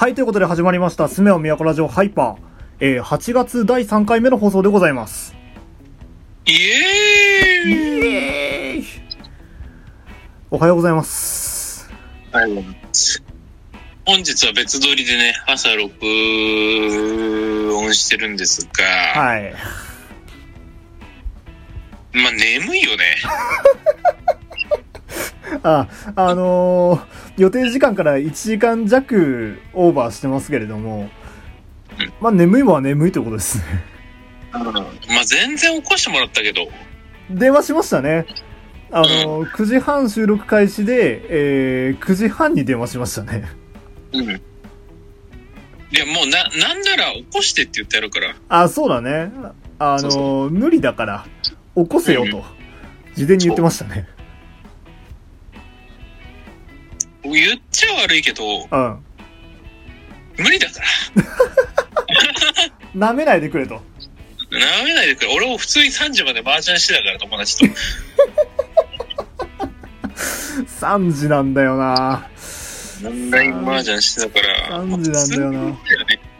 はい、ということで始まりました、すめお都ラジオハイパー。えー、8月第3回目の放送でございます。イエーイエーイおはようございます。はい。本日は別撮りでね、朝録音してるんですが、はい。まあ眠いよね。あ、あのー、予定時間から1時間弱オーバーしてますけれども、まあ眠いもんは眠いということですね。まあ全然起こしてもらったけど、電話しましたね。あのー、9時半収録開始で、えー、9時半に電話しましたね。うん。いや、もうな、なんなら起こしてって言ってやるから。あ、そうだね。あのー無理だから、起こせよと、事前に言ってましたね。言っちゃ悪いけど、うん。無理だから。舐めないでくれと。なめないでくれ。俺も普通に3時まで麻雀してたから、友達と。3時なんだよな。オンライン麻雀してたから。3時なんだよなね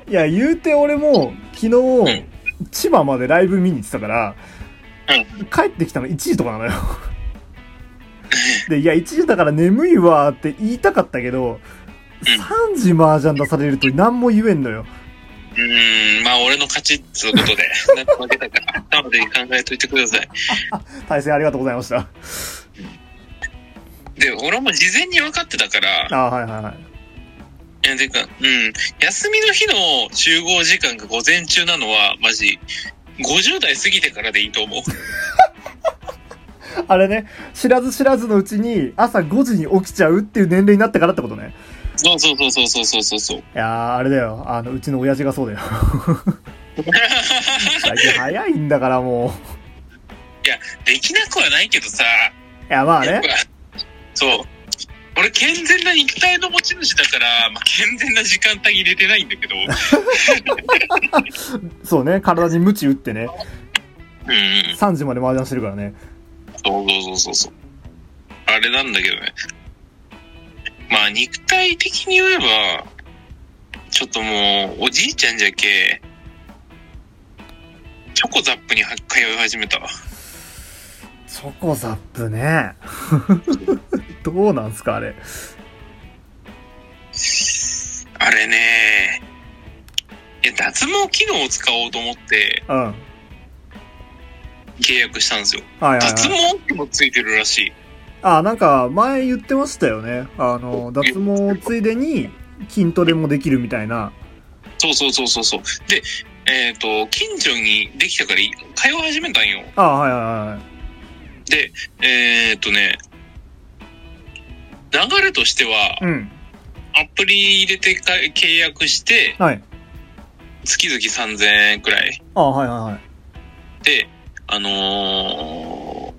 いや、言うて俺も、昨日、千葉までライブ見に行ってたから、帰ってきたの1時とかなのよ。で、いや、1時だから眠いわって言いたかったけど、3時麻雀出されると何も言えんのよ。うーん、まあ俺の勝ちっつうことで、なんか負けたから、頭で考えといてください。対戦ありがとうございました。で、俺も事前に分かってたから、あはいはいはい。いや、てか、うん、休みの日の集合時間が午前中なのは、マジ、50代過ぎてからでいいと思う。あれね、知らず知らずのうちに朝5時に起きちゃうっていう年齢になったからってことね。そうそうそうそうそうそうそう。いやあれだよ。あの、うちの親父がそうだよ。最近早いんだからもう。いや、できなくはないけどさ。いや、まあね。そう。俺、健全な肉体の持ち主だから、まあ、健全な時間帯入れてないんだけど。そうね、体に鞭打ってね。うん、3時まで麻雀してるからね。そうそうそうそうそう。あれなんだけどね。まあ肉体的に言えば、ちょっともう、おじいちゃんじゃけ、チョコザップには通い始めたわ。チョコザップね。どうなんすか、あれ。あれね、いや、脱毛機能を使おうと思ってうん。はい契約したんですよ。はい脱はい。毛器もついてるらしい。あ、なんか、前言ってましたよね。あの、脱毛ついでに筋トレもできるみたいな。そうそうそうそうそう。で、えっ、と、近所にできたから通い始めたんよ。あ、はいはいはい。で、えっ、とね、流れとしては、うん。アプリ入れてか契約して、はい。月々3000円くらいあ、はいはいはい。で、あの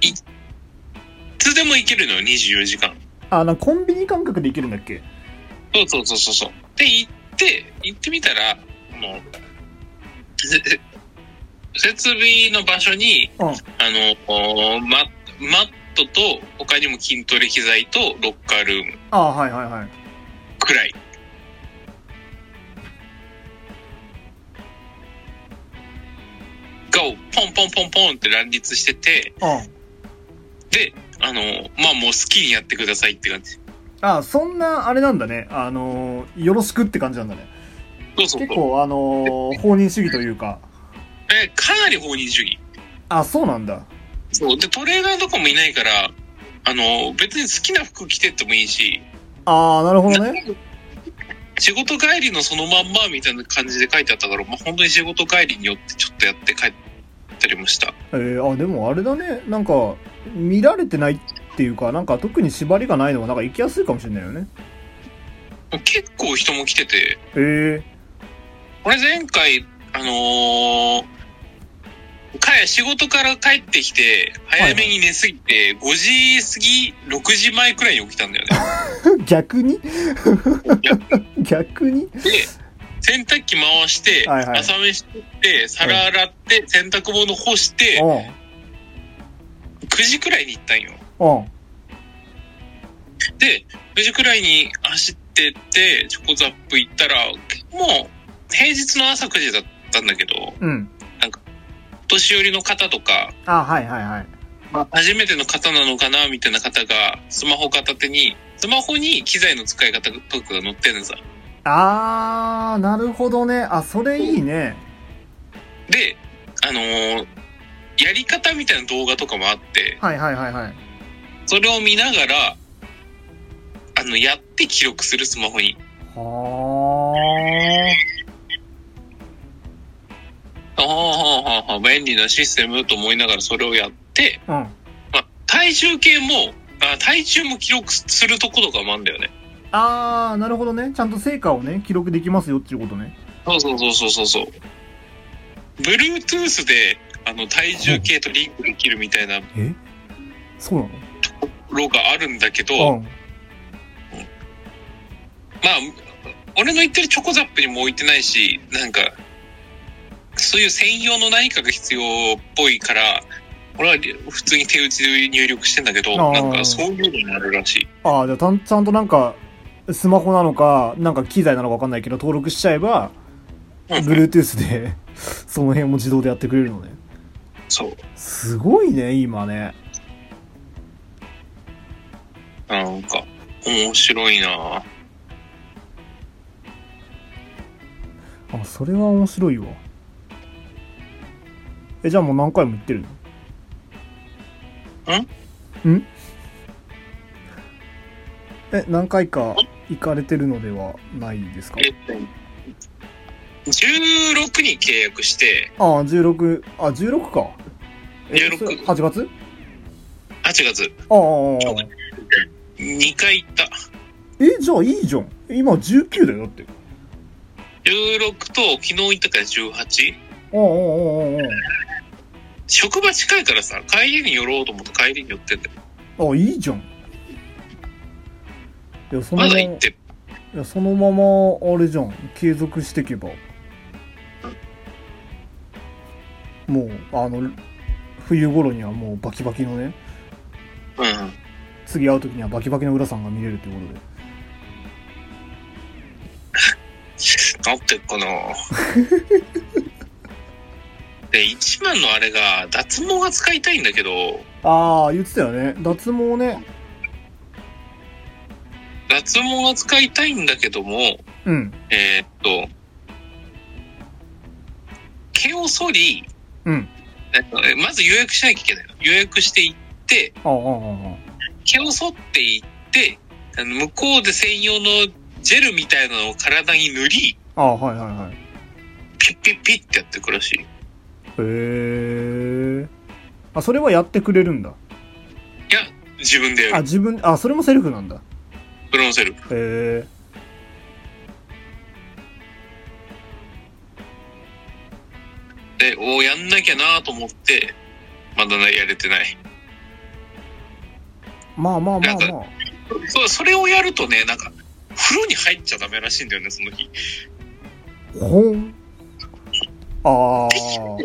ー、いつでも行けるのよ、24時間。あ、なコンビニ感覚でいけるんだっけ？そうそうそうそうそう。で、行って、行ってみたら、もう、せ 設備の場所に、うん。あのーマ、マットと、他にも筋トレ機材と、ロッカールームあ、はいはいはい。くらい。が、ポンポンポンポンって乱立してて、うん。で、あの、まあもう好きにやってくださいって感じ。あ、そんな、あれなんだね。あのー、よろしくって感じなんだね。そうそう。結構、あのー、放任主義というか。え、かなり放任主義。あ、そうなんだ。そう。で、トレーナーとかもいないから、あの、別に好きな服着てってもいいし、あー、なるほどね。仕事帰りのそのまんまみたいな感じで書いてあったから、まあ本当に仕事帰りによってちょっとやって帰ったりもした。えー、あ、でもあれだね。なんか、見られてないっていうか、なんか特に縛りがないのが、なんか行きやすいかもしれないよね。結構人も来てて、えー、俺前回、あのー、かや仕事から帰ってきて、早めに寝すぎて、5時過ぎ、6時前くらいに起きたんだよね。逆に 逆に？で、洗濯機回して、はいはい朝飯作って、皿洗って、洗濯物干して、う9時くらいに行ったんよ。ん。うん。で、9時くらいに走っってて、チョコザップ行ったら、もう、平日の朝9時だったんだけど、うん。お年寄りの方とか、あ、はいはいはい。初めての方なのかなみたいな方が、スマホ片手に、スマホに機材の使い方とかが載ってるのさ。あー、なるほどね。あ、それいいね。で、あのーやり方みたいな動画とかもあって、はいはいはいはい。それを見ながら、あの、やって記録するスマホに。はああ、はあ、はあ、便利なシステムと思いながらそれをやって、ー。うん。まあ、体重計も、あ体重も記録するとことかもあるんだよね。あー、なるほどね。ちゃんと成果をね、記録できますよっていうことね。そうそうそうそうそうそう。Bluetooth で、あの、体重計とリンクできるみたいなえ？そうなロがあるんだけど、のうん。まあ、俺の言ってるチョコザップにも置いてないし、なんか、そういう専用の何かが必要っぽいから、俺は普通に手打ちで入力してんだけど、なんかそういうのもあるらしい。あー、じゃあたん、ちゃんとなんか、スマホなのか、なんか機材なのかわかんないけど、登録しちゃえば、うん Bluetooth で、その辺も自動でやってくれるのね。そう。すごいね、今ね。なんか、面白いなあ、それは面白いわ。え、じゃあもう何回も言ってるの？ん？ん？え、何回か行かれてるのではないですか？えっと、16に契約して、ああ、16、あ、16か。え16それ8月？8月、ああああ、ああ2回行った。え、じゃあいいじゃん。今19だよ、だって。16と昨日行ったから 18? ああ、ああ、あ職場近いからさ、帰りに寄ろうと思って帰りに寄ってんだよ。あ、ああ、いいじゃん。いや、そのままま、い。や、そのまま、あれじゃん。継続していけば。もう、あの、冬頃にはもうバキバキのね、うん。次会う時にはバキバキの浦さんが見れるっていうことで。なってっかなで、一番のあれが、脱毛が使いたいんだけど、ああ、言ってたよね。脱毛ね。脱毛が使いたいんだけども、うん。えーっと、毛を剃り、うん。えまず予約しなきゃいけないの。予約していって、ああ、ああ、あ毛を剃っていって、あの向こうで専用のジェルみたいなのを体に塗り、あ。ああ、はいはいはい。ピッピッピッってやってくらしい。へえ。あ、それはやってくれるんだ。いや、自分でやあ、る。自分、あ、それもセルフなんだ。それもセルフ。へえ。で、おやんなきゃなと思って、まだやれてない。まあまあまあまあ。そう、それをやるとね、なんか、風呂に入っちゃダメらしいんだよね、その日。ほん。ああ。おー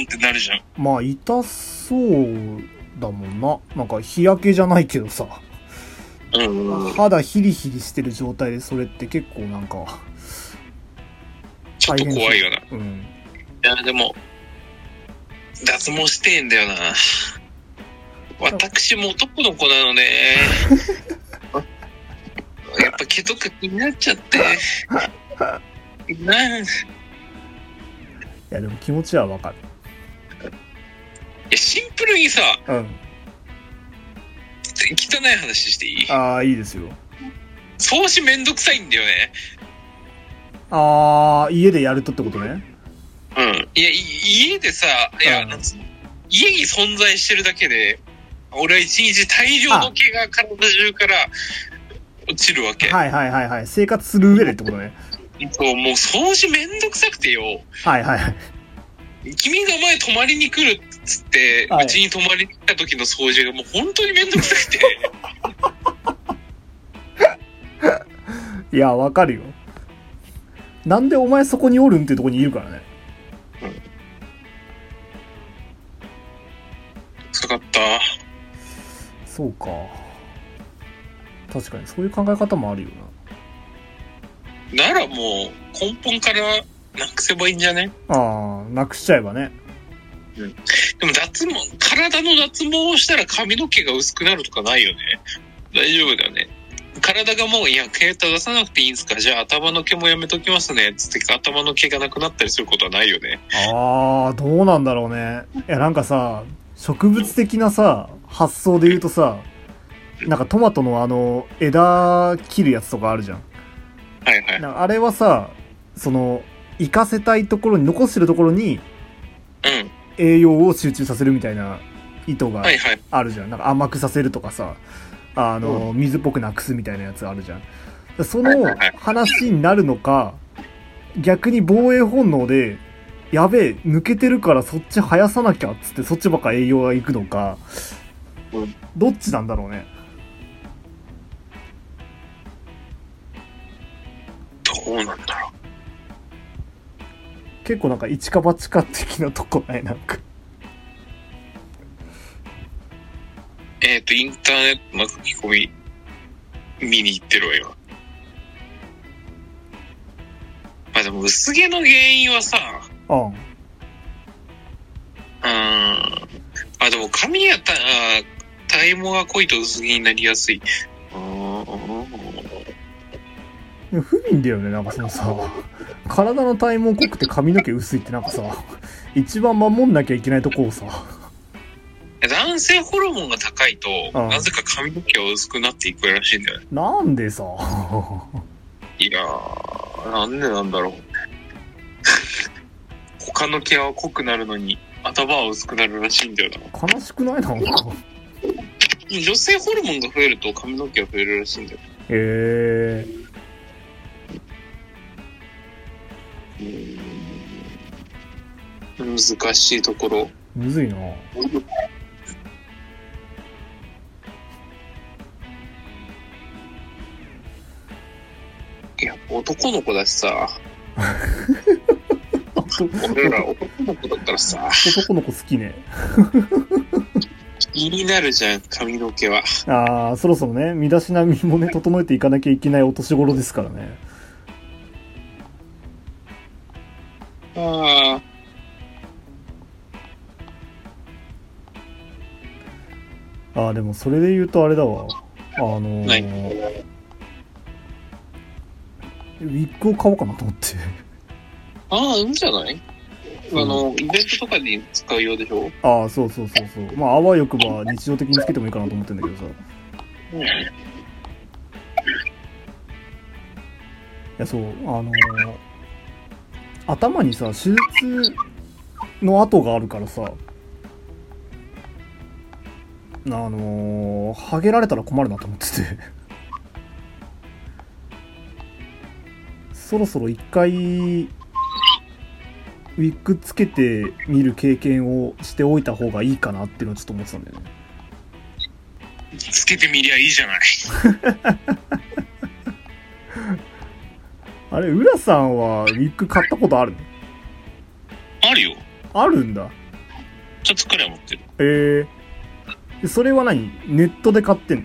んってなるじゃん。まあ、痛そうだもんな。なんか、日焼けじゃないけどさ。うん。肌ヒリヒリしてる状態でそれって結構なんか、ちょっと怖いよな。いうん。や、でも、脱毛してんだよな。私も男の子なのね。やっぱ毛とか気になっちゃって。なんいいや、でも気持ちはわかる。や、シンプルにさ、うん。汚い話していい？ああ、いいですよ。掃除めんどくさいんだよね。ああ、家でやるとってことね？うん。いや、い家でさ、いや、うんなんつうの？家に存在してるだけで、俺は一日大量の毛が体中から落ちるわけ。はいはいはいはい。生活する上でってことね。そうもう掃除めんどくさくてよ。はいはいはい。君が前泊まりに来るっつって、はいうちに泊まりに来た時の掃除がもう本当にめんどくさくて。いや、わかるよ。なんでお前そこにおるんっていうとこにいるからね。臭かった。そうか。確かにそういう考え方もあるよならもう根本からなくせばいいんじゃね？ああなくしちゃえばねでも脱毛、体の脱毛をしたら髪の毛が薄くなるとかないよね。大丈夫だよね。体がもう、いや、携帯出さなくていいんですか？じゃあ頭の毛もやめときますね。つって頭の毛がなくなったりすることはないよね。ああどうなんだろうねいやなんかさ植物的なさ発想で言うとさなんかトマトのあの枝切るやつとかあるじゃんはいはい。あれはさその活かせたいところに残してるところにうん。栄養を集中させるみたいな意図が。あるじゃん。なんか甘くさせるとかさ、あの、水っぽくなくすみたいなやつあるじゃん。その話になるのか、逆に防衛本能で、やべえ、抜けてるからそっち生やさなきゃっつってそっちばっか栄養が行くのかうん、どっちなんだろうね。どうなんだろう。結構なんか一か八か的なとこない？なんか。えっ、と、インターネットの書き込み、見に行ってるわ、今。まあでも、薄毛の原因はさ、うん。うーん。あ、でも髪やた、あ体毛が濃いと薄毛になりやすい。不憫だよね、なんかそのさ、体の体毛濃くて髪の毛薄いってなんかさ、一番守んなきゃいけないとこをさ、男性ホルモンが高いと、うんなぜか髪の毛は薄くなっていくらしいんだよね。なんでさ、いやー、なんでなんだろう。他の毛は濃くなるのに、頭は薄くなるらしいんだよな。悲しくないなんか。女性ホルモンが増えると髪の毛が増えるらしいんだよ。へえ難しいところ。むずいな。いや、男の子だしさ、男 俺ら男の子だったらさ、の子好きね。気になるじゃん、髪の毛は。ああ、そろそろね、身だしなみもね、整えていかなきゃいけないお年頃ですからね。ああ、でもそれで言うとあれだわ。あのーはいウィッグを買おうかなと思って。あ、ああ、いいんじゃない？あの、イベントとかに使うようでしょ？ああ、そうそうそうそう。まあ、あわよくば日常的につけてもいいかなと思ってんだけどさ。いうん。や、そう、あのー頭にさ、手術の跡があるからさ、あのー、ハゲられたら困るなと思ってて。そろそろ一回、ウィッグつけてみる経験をしておいた方がいいかなっていうのをちょっと思ってたんだよね。つけてみりゃいいじゃない。あれ、浦さんはウィッグ買ったことあるの？あるよ。あるんだ。ちょっとくらい持ってる。ええでそれは何？ネットで買ってんの？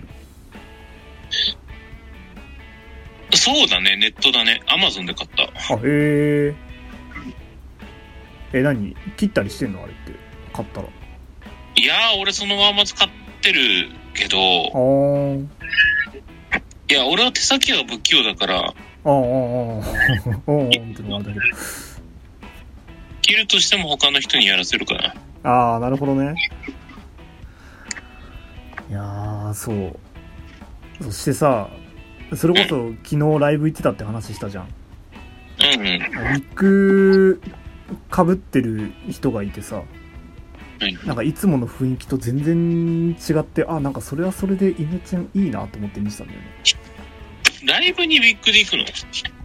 そうだね、ネットだね。アマゾンで買った。あ、へえ。え、何？切ったりしてんの？あれって。買ったら。いやー、俺そのまま使ってるけど。いや、俺は手先が不器用だから、あーあー、あー ああれだけど。切るとしても他の人にやらせるかな。ああ、なるほどね。いやー、そう。そしてさ、それこそ昨日ライブ行ってたって話したじゃん。うんうん。ウィッグかぶってる人がいてさ、はいなんかいつもの雰囲気と全然違って、あ、なんかそれはそれでイメチェンいいなと思って見てたんだよね。ライブにウィッグで行くの？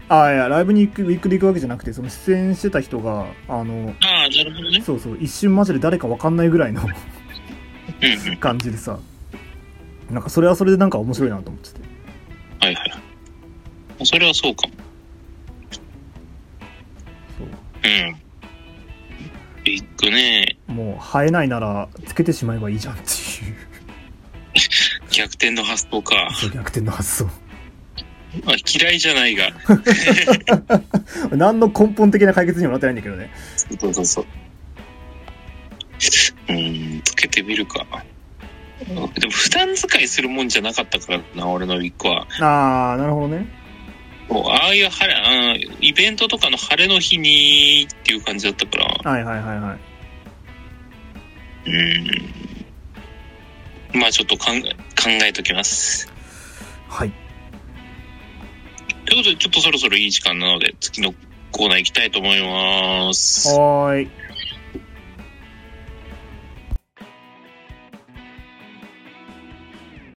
あ、いや、ライブに行く、ウィッグで行くわけじゃなくて、その出演してた人が、あの、ああ、なるほどね。そうそう、一瞬マジで誰かわかんないぐらいの。感じでさ、なんかそれはそれでなんか面白いなと思ってて。はいはい。それはそうかも。そう。うん。ウィッグね。もう生えないならつけてしまえばいいじゃんっていう。逆転の発想か。そう、逆転の発想。まあ、嫌いじゃないが。何の根本的な解決にもなってないんだけどね。そうそうそう。うん、つけてみるか。でも普段使いするもんじゃなかったからな、俺のウィッグは。あー、なるほどね。もうああいう晴れ、あーイベントとかの晴れの日にっていう感じだったから。はいはいはいはい。うん。まあちょっとかん考えときます。はい。ということで、ちょっとそろそろいい時間なので、次のコーナー行きたいと思います。はーい。